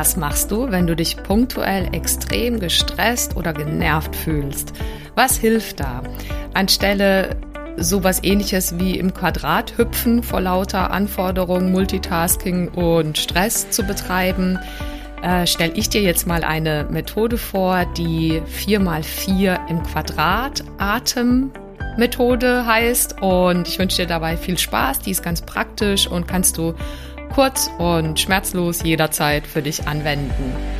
Was machst du, wenn du dich punktuell extrem gestresst oder genervt fühlst? Was hilft da? Anstelle sowas ähnliches wie im Quadrat hüpfen vor lauter Anforderungen, Multitasking und Stress zu betreiben, äh, stelle ich dir jetzt mal eine Methode vor, die 4x4 im Quadrat Atemmethode heißt. Und ich wünsche dir dabei viel Spaß. Die ist ganz praktisch und kannst du kurz und schmerzlos jederzeit für dich anwenden.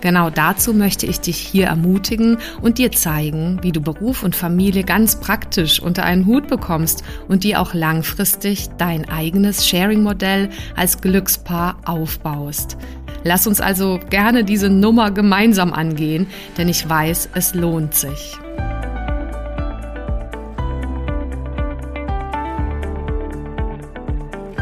Genau dazu möchte ich dich hier ermutigen und dir zeigen, wie du Beruf und Familie ganz praktisch unter einen Hut bekommst und dir auch langfristig dein eigenes Sharing-Modell als Glückspaar aufbaust. Lass uns also gerne diese Nummer gemeinsam angehen, denn ich weiß, es lohnt sich.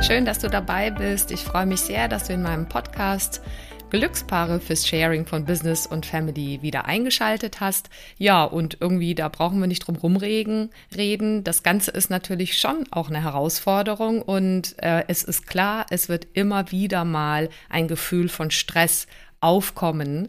Schön, dass du dabei bist. Ich freue mich sehr, dass du in meinem Podcast Glückspaare fürs Sharing von Business und Family wieder eingeschaltet hast. Ja, und irgendwie, da brauchen wir nicht drum rumreden. Reden. Das Ganze ist natürlich schon auch eine Herausforderung und äh, es ist klar, es wird immer wieder mal ein Gefühl von Stress aufkommen,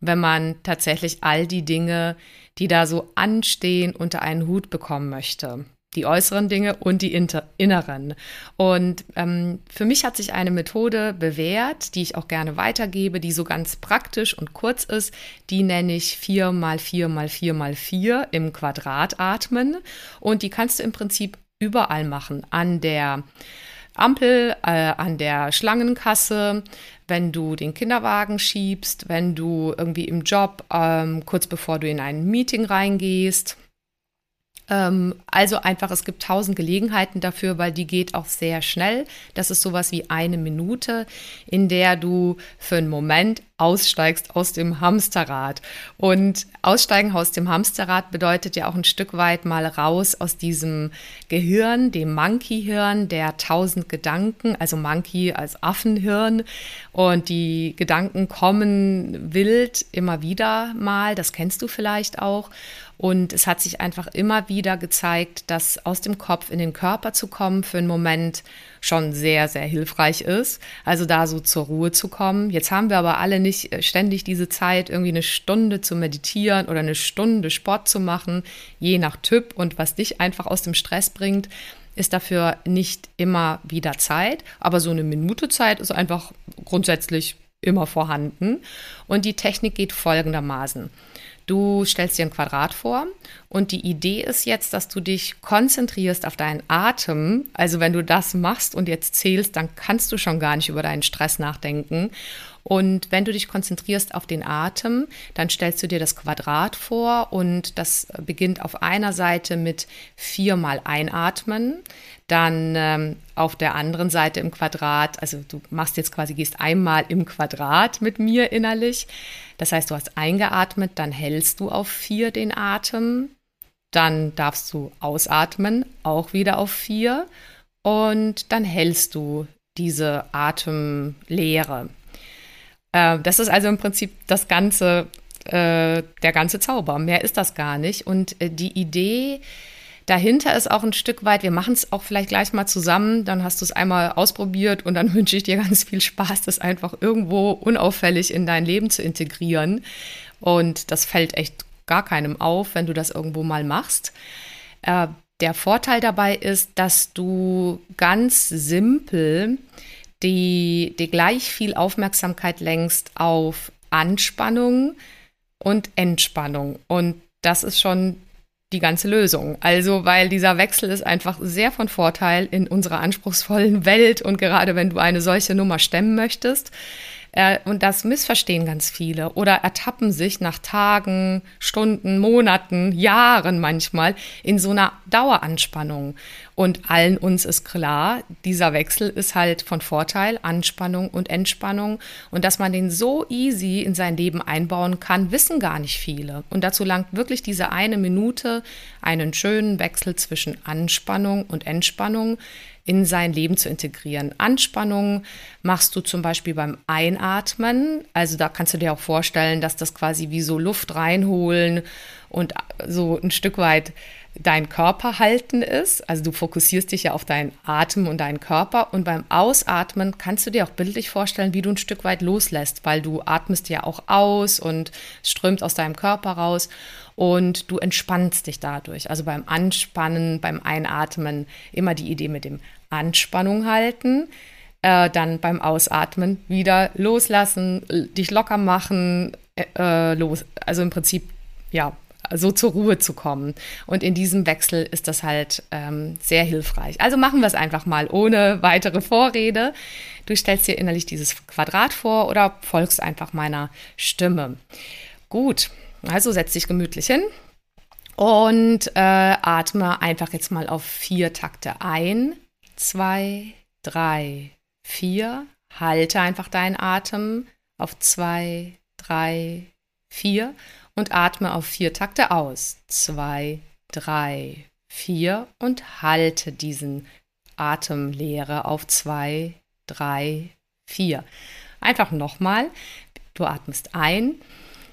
wenn man tatsächlich all die Dinge, die da so anstehen, unter einen Hut bekommen möchte die äußeren Dinge und die inneren. Und ähm, für mich hat sich eine Methode bewährt, die ich auch gerne weitergebe, die so ganz praktisch und kurz ist. Die nenne ich 4 mal 4 mal 4 mal 4 im Quadrat atmen. Und die kannst du im Prinzip überall machen. An der Ampel, äh, an der Schlangenkasse, wenn du den Kinderwagen schiebst, wenn du irgendwie im Job ähm, kurz bevor du in ein Meeting reingehst also einfach, es gibt tausend Gelegenheiten dafür, weil die geht auch sehr schnell. Das ist sowas wie eine Minute, in der du für einen Moment aussteigst aus dem Hamsterrad. Und aussteigen aus dem Hamsterrad bedeutet ja auch ein Stück weit mal raus aus diesem Gehirn, dem Monkey-Hirn, der tausend Gedanken, also Monkey als Affenhirn. Und die Gedanken kommen wild immer wieder mal, das kennst du vielleicht auch. Und es hat sich einfach immer wieder gezeigt, dass aus dem Kopf in den Körper zu kommen für einen Moment schon sehr, sehr hilfreich ist. Also da so zur Ruhe zu kommen. Jetzt haben wir aber alle nicht äh, ständig diese Zeit, irgendwie eine Stunde zu meditieren oder eine Stunde Sport zu machen, je nach Typ und was dich einfach aus dem Stress bringt ist dafür nicht immer wieder Zeit, aber so eine Minute Zeit ist einfach grundsätzlich immer vorhanden. Und die Technik geht folgendermaßen. Du stellst dir ein Quadrat vor und die Idee ist jetzt, dass du dich konzentrierst auf deinen Atem. Also wenn du das machst und jetzt zählst, dann kannst du schon gar nicht über deinen Stress nachdenken. Und wenn du dich konzentrierst auf den Atem, dann stellst du dir das Quadrat vor und das beginnt auf einer Seite mit viermal einatmen, dann ähm, auf der anderen Seite im Quadrat, also du machst jetzt quasi, gehst einmal im Quadrat mit mir innerlich. Das heißt, du hast eingeatmet, dann hältst du auf vier den Atem, dann darfst du ausatmen, auch wieder auf vier und dann hältst du diese Atemlehre. Äh, das ist also im Prinzip das ganze, äh, der ganze Zauber. Mehr ist das gar nicht. Und äh, die Idee dahinter ist auch ein Stück weit, wir machen es auch vielleicht gleich mal zusammen, dann hast du es einmal ausprobiert und dann wünsche ich dir ganz viel Spaß, das einfach irgendwo unauffällig in dein Leben zu integrieren. Und das fällt echt gar keinem auf, wenn du das irgendwo mal machst. Äh, der Vorteil dabei ist, dass du ganz simpel die, die gleich viel Aufmerksamkeit lenkst auf Anspannung und Entspannung. Und das ist schon die ganze Lösung. Also, weil dieser Wechsel ist einfach sehr von Vorteil in unserer anspruchsvollen Welt und gerade wenn du eine solche Nummer stemmen möchtest, Äh, und das missverstehen ganz viele oder ertappen sich nach Tagen, Stunden, Monaten, Jahren manchmal in so einer Daueranspannung. Und allen uns ist klar, dieser Wechsel ist halt von Vorteil, Anspannung und Entspannung. Und dass man den so easy in sein Leben einbauen kann, wissen gar nicht viele. Und dazu langt wirklich diese eine Minute, einen schönen Wechsel zwischen Anspannung und Entspannung in sein Leben zu integrieren. Anspannung machst du zum Beispiel beim Einatmen. Also da kannst du dir auch vorstellen, dass das quasi wie so Luft reinholen und so ein Stück weit dein Körper halten ist. Also du fokussierst dich ja auf deinen Atem und deinen Körper. Und beim Ausatmen kannst du dir auch bildlich vorstellen, wie du ein Stück weit loslässt, weil du atmest ja auch aus und strömt aus deinem Körper raus und du entspannst dich dadurch. Also beim Anspannen, beim Einatmen immer die Idee mit dem Anspannung halten. Äh, dann beim Ausatmen wieder loslassen, dich locker machen, äh, los. Also im Prinzip, ja, so zur Ruhe zu kommen. Und in diesem Wechsel ist das halt ähm, sehr hilfreich. Also machen wir es einfach mal ohne weitere Vorrede. Du stellst dir innerlich dieses Quadrat vor oder folgst einfach meiner Stimme. Gut, also setz dich gemütlich hin und äh, atme einfach jetzt mal auf vier Takte ein. Zwei, drei, vier. Halte einfach deinen Atem auf zwei, drei, vier und atme auf vier Takte aus. Zwei, drei, vier und halte diesen Atemlehre auf zwei, drei, vier. Einfach nochmal. Du atmest ein,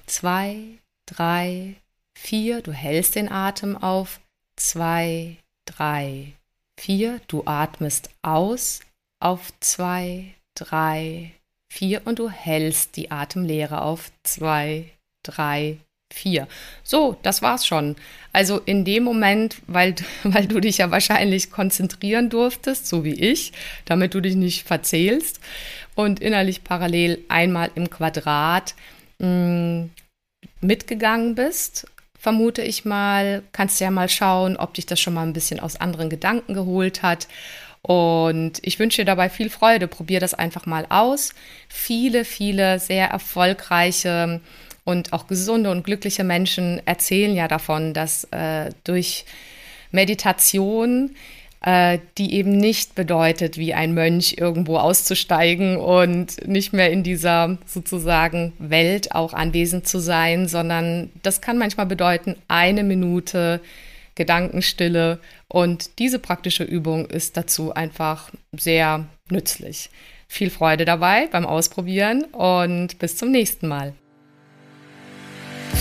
zwei, drei, vier. Du hältst den Atem auf zwei, drei, vier. Du atmest aus auf zwei, drei, vier und du hältst die Atemlehre auf zwei, drei, vier. So, das war's schon. Also in dem Moment, weil, weil du dich ja wahrscheinlich konzentrieren durftest, so wie ich, damit du dich nicht verzählst und innerlich parallel einmal im Quadrat mm, mitgegangen bist, vermute ich mal, kannst du ja mal schauen, ob dich das schon mal ein bisschen aus anderen Gedanken geholt hat. Und ich wünsche dir dabei viel Freude. Probier das einfach mal aus. Viele, viele sehr erfolgreiche und auch gesunde und glückliche Menschen erzählen ja davon, dass äh, durch Meditation, äh, die eben nicht bedeutet, wie ein Mönch irgendwo auszusteigen und nicht mehr in dieser sozusagen Welt auch anwesend zu sein, sondern das kann manchmal bedeuten, eine Minute Gedankenstille und diese praktische Übung ist dazu einfach sehr nützlich. Viel Freude dabei beim Ausprobieren und bis zum nächsten Mal.